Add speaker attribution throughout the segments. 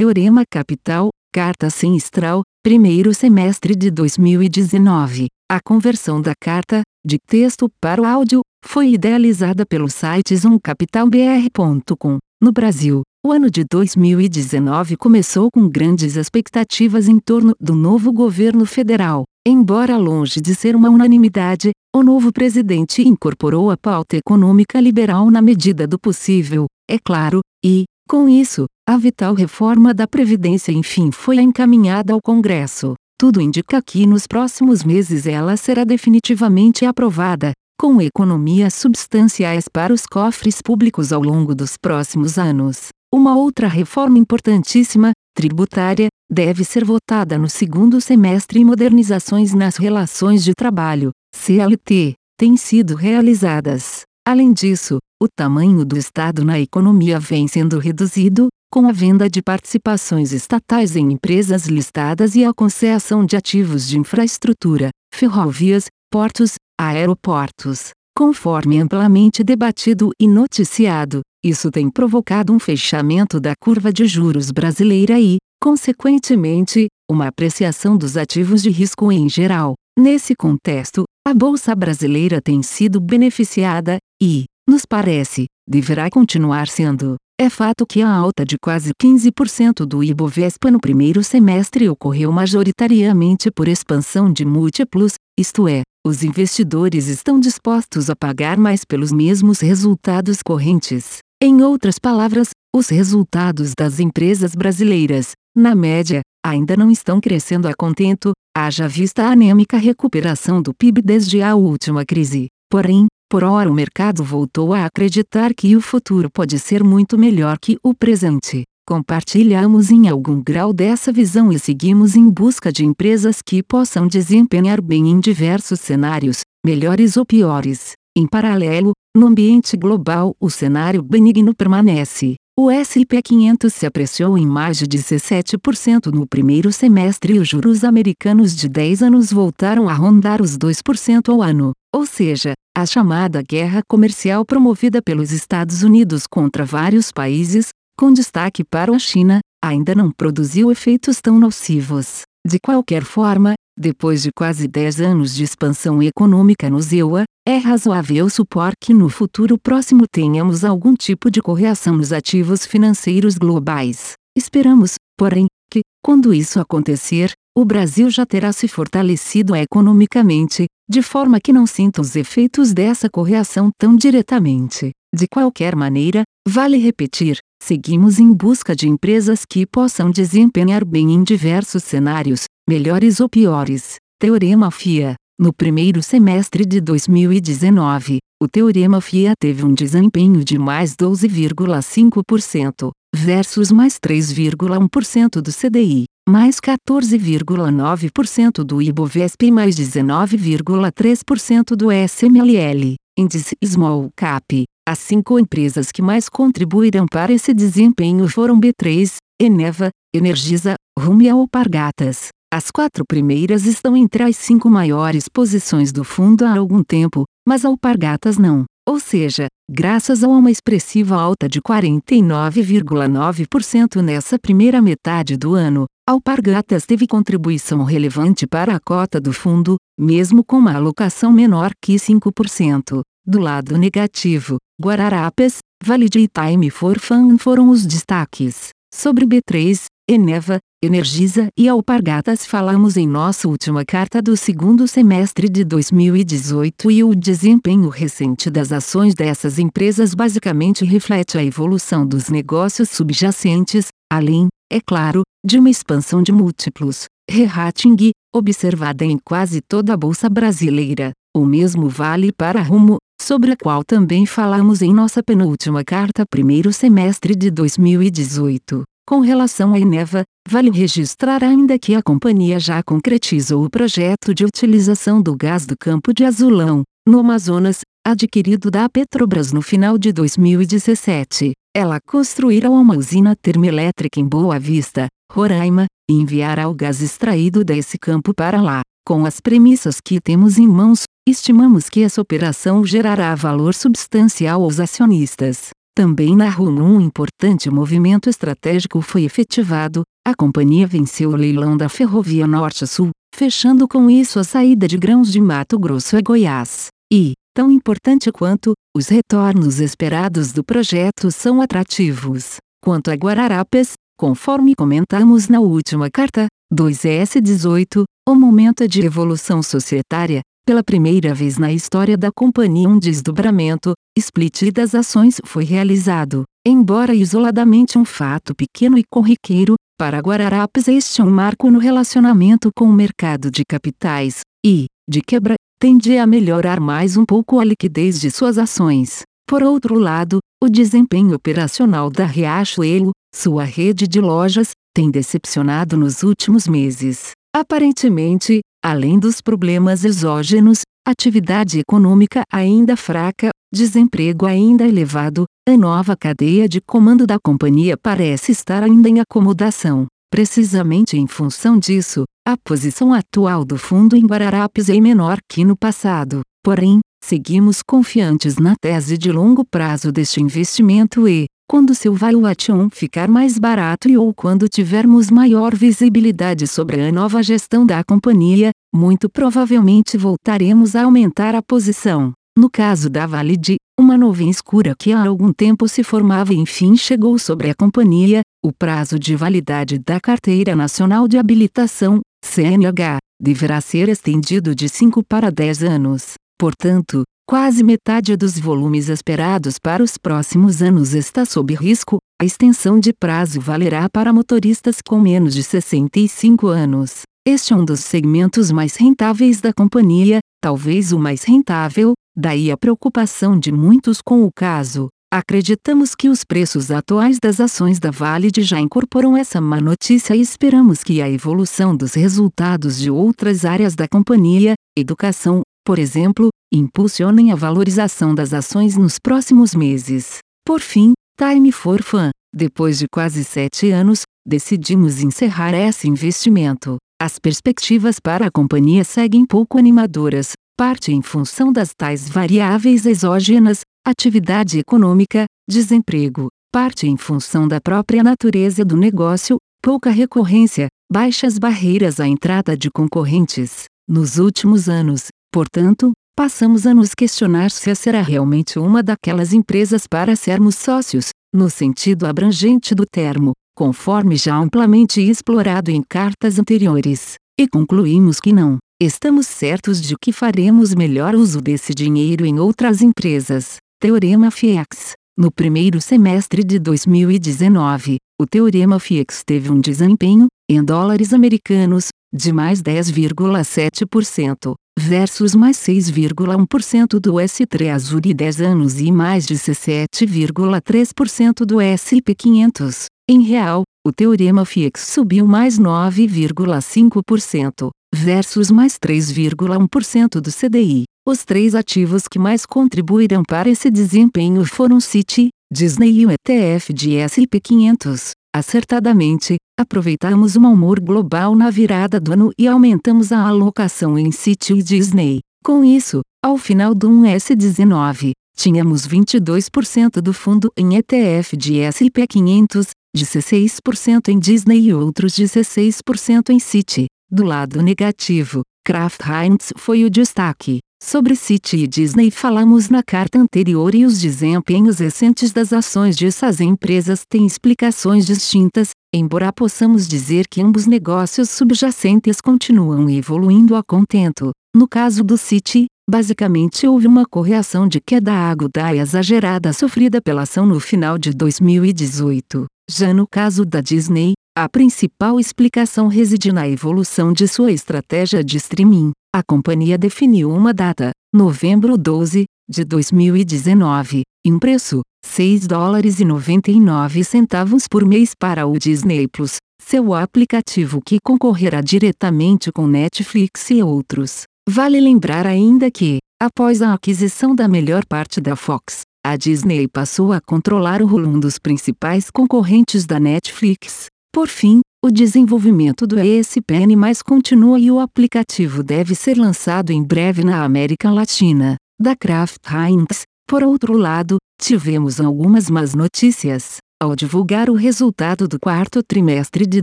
Speaker 1: Teorema Capital, Carta Semestral, primeiro semestre de 2019. A conversão da carta, de texto para o áudio, foi idealizada pelo site zoomcapitalbr.com. No Brasil, o ano de 2019 começou com grandes expectativas em torno do novo governo federal. Embora longe de ser uma unanimidade, o novo presidente incorporou a pauta econômica liberal na medida do possível, é claro, e, com isso, a vital reforma da Previdência enfim foi encaminhada ao Congresso. Tudo indica que nos próximos meses ela será definitivamente aprovada, com economias substanciais para os cofres públicos ao longo dos próximos anos. Uma outra reforma importantíssima, tributária, deve ser votada no segundo semestre e modernizações nas relações de trabalho, CLT, têm sido realizadas. Além disso, o tamanho do Estado na economia vem sendo reduzido, com a venda de participações estatais em empresas listadas e a concessão de ativos de infraestrutura, ferrovias, portos, aeroportos. Conforme amplamente debatido e noticiado, isso tem provocado um fechamento da curva de juros brasileira e, consequentemente, uma apreciação dos ativos de risco em geral. Nesse contexto, a Bolsa Brasileira tem sido beneficiada, e, nos parece, deverá continuar sendo. É fato que a alta de quase 15% do Ibovespa no primeiro semestre ocorreu majoritariamente por expansão de múltiplos, isto é, os investidores estão dispostos a pagar mais pelos mesmos resultados correntes. Em outras palavras, os resultados das empresas brasileiras, na média, ainda não estão crescendo a contento, haja vista a anêmica recuperação do PIB desde a última crise. Porém, por hora o mercado voltou a acreditar que o futuro pode ser muito melhor que o presente. Compartilhamos em algum grau dessa visão e seguimos em busca de empresas que possam desempenhar bem em diversos cenários, melhores ou piores. Em paralelo, no ambiente global o cenário benigno permanece. O S&P 500 se apreciou em mais de 17% no primeiro semestre e os juros americanos de 10 anos voltaram a rondar os 2% ao ano. Ou seja, a chamada guerra comercial promovida pelos Estados Unidos contra vários países, com destaque para a China, ainda não produziu efeitos tão nocivos. De qualquer forma, depois de quase 10 anos de expansão econômica no ZEUA, é razoável supor que no futuro próximo tenhamos algum tipo de correção nos ativos financeiros globais. Esperamos, porém, que, quando isso acontecer, o Brasil já terá se fortalecido economicamente, de forma que não sinta os efeitos dessa correção tão diretamente. De qualquer maneira, vale repetir, seguimos em busca de empresas que possam desempenhar bem em diversos cenários, melhores ou piores. Teorema FIA. No primeiro semestre de 2019, o Teorema FIA teve um desempenho de mais 12,5%, versus mais 3,1% do CDI, mais 14,9% do Ibovespa e mais 19,3% do SMLL, índice Small Cap. As cinco empresas que mais contribuíram para esse desempenho foram B3, Eneva, Energisa, Rumo e Alpargatas. As quatro primeiras estão entre as cinco maiores posições do fundo há algum tempo, mas Alpargatas não. Ou seja, graças a uma expressiva alta de 49,9% nessa primeira metade do ano, Alpargatas teve contribuição relevante para a cota do fundo, mesmo com uma alocação menor que 5%. Do lado negativo, Guararapes, Valide e Time for Fun foram os destaques. Sobre B3, Eneva, Energisa e Alpargatas falamos em nossa última carta do segundo semestre de 2018 e o desempenho recente das ações dessas empresas basicamente reflete a evolução dos negócios subjacentes, além, é claro, de uma expansão de múltiplos, re-rating, observada em quase toda a bolsa brasileira. O mesmo vale para Rumo, sobre a qual também falamos em nossa penúltima carta primeiro semestre de 2018. Com relação à Eneva, vale registrar ainda que a companhia já concretizou o projeto de utilização do gás do campo de Azulão, no Amazonas, adquirido da Petrobras no final de 2017. Ela construirá uma usina termoelétrica em Boa Vista, Roraima, e enviará o gás extraído desse campo para lá. Com as premissas que temos em mãos, estimamos que essa operação gerará valor substancial aos acionistas. Também na RUM um importante movimento estratégico foi efetivado, a companhia venceu o leilão da Ferrovia Norte-Sul, fechando com isso a saída de grãos de Mato Grosso a Goiás. E, tão importante quanto, os retornos esperados do projeto são atrativos. Quanto a Guararapes, conforme comentamos na última carta, 2S18, o momento de evolução societária, pela primeira vez na história da companhia um desdobramento, split das ações foi realizado. Embora isoladamente um fato pequeno e corriqueiro, para Guararapes este é um marco no relacionamento com o mercado de capitais, e, de quebra, tende a melhorar mais um pouco a liquidez de suas ações. Por outro lado, o desempenho operacional da Riachuelo, sua rede de lojas, tem decepcionado nos últimos meses. Aparentemente, além dos problemas exógenos, atividade econômica ainda fraca, desemprego ainda elevado, a nova cadeia de comando da companhia parece estar ainda em acomodação. Precisamente em função disso, a posição atual do fundo em Guararapes é menor que no passado. Porém, seguimos confiantes na tese de longo prazo deste investimento e, quando seu valuation ficar mais barato e ou quando tivermos maior visibilidade sobre a nova gestão da companhia, muito provavelmente voltaremos a aumentar a posição. No caso da Valide, uma nuvem escura que há algum tempo se formava enfim chegou sobre a companhia, o prazo de validade da Carteira Nacional de Habilitação, CNH, deverá ser estendido de 5 para 10 anos. Portanto, quase metade dos volumes esperados para os próximos anos está sob risco. A extensão de prazo valerá para motoristas com menos de 65 anos. Este é um dos segmentos mais rentáveis da companhia, talvez o mais rentável, daí a preocupação de muitos com o caso. Acreditamos que os preços atuais das ações da Valid já incorporam essa má notícia e esperamos que a evolução dos resultados de outras áreas da companhia, educação, por exemplo, impulsionem a valorização das ações nos próximos meses. Por fim, Time for Fun. Depois de quase sete anos, decidimos encerrar esse investimento. As perspectivas para a companhia seguem pouco animadoras, parte em função das tais variáveis exógenas, atividade econômica, desemprego, parte em função da própria natureza do negócio, pouca recorrência, baixas barreiras à entrada de concorrentes. Nos últimos anos, portanto, passamos a nos questionar se será realmente uma daquelas empresas para sermos sócios, no sentido abrangente do termo, conforme já amplamente explorado em cartas anteriores, e concluímos que não. Estamos certos de que faremos melhor uso desse dinheiro em outras empresas. Teorema FIEX. No primeiro semestre de 2019, o Teorema FIEX teve um desempenho, em dólares americanos, de mais 10,7%, versus mais 6,1% do S3 Azure 10 anos e mais 17,3% do SP 500. Em real, o teorema FIEX subiu mais 9,5%, versus mais 3,1% do CDI. Os três ativos que mais contribuíram para esse desempenho foram Citi, Disney e o ETF de S&P 500. Acertadamente, aproveitamos o humor global na virada do ano e aumentamos a alocação em Citi e Disney. Com isso, ao final do 1S19, tínhamos 22% do fundo em ETF de S&P 500, 16% em Disney e outros 16% em Citi. Do lado negativo, Kraft Heinz foi o destaque. Sobre Citi e Disney falamos na carta anterior e os desempenhos recentes das ações de essas empresas têm explicações distintas, embora possamos dizer que ambos negócios subjacentes continuam evoluindo a contento. No caso do Citi, basicamente houve uma correção de queda aguda e exagerada sofrida pela ação no final de 2018. Já no caso da Disney, a principal explicação reside na evolução de sua estratégia de streaming. A companhia definiu uma data, novembro 12, de 2019, em preço, 6 dólares e 99 centavos por mês para o Disney Plus, seu aplicativo que concorrerá diretamente com Netflix e outros. Vale lembrar ainda que, após a aquisição da melhor parte da Fox, a Disney passou a controlar o rolo um dos principais concorrentes da Netflix. Por fim, o desenvolvimento do ESPN continua e o aplicativo deve ser lançado em breve na América Latina. Da Kraft Heinz, Por outro lado, tivemos algumas más notícias. Ao divulgar o resultado do quarto trimestre de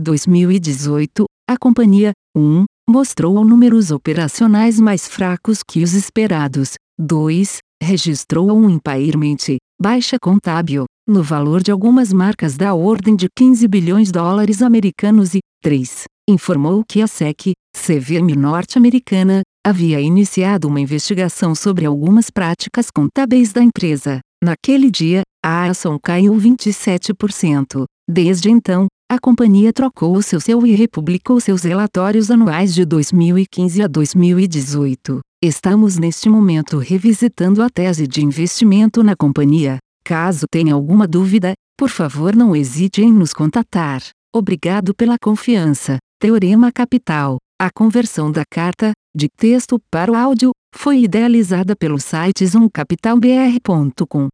Speaker 1: 2018, a companhia, 1, mostrou números operacionais mais fracos que os esperados. 2. Registrou um impairment, baixa contábil, no valor de algumas marcas da ordem de 15 bilhões de dólares americanos e 3. Informou que a SEC, CVM norte-americana, havia iniciado uma investigação sobre algumas práticas contábeis da empresa. Naquele dia, a ação caiu 27%. Desde então, a companhia trocou o seu CEO e republicou seus relatórios anuais de 2015 a 2018. Estamos neste momento revisitando a tese de investimento na companhia. Caso tenha alguma dúvida, por favor não hesite em nos contatar. Obrigado pela confiança. Teorema Capital. A conversão da carta, de texto para o áudio, foi idealizada pelo site zoomcapitalbr.com.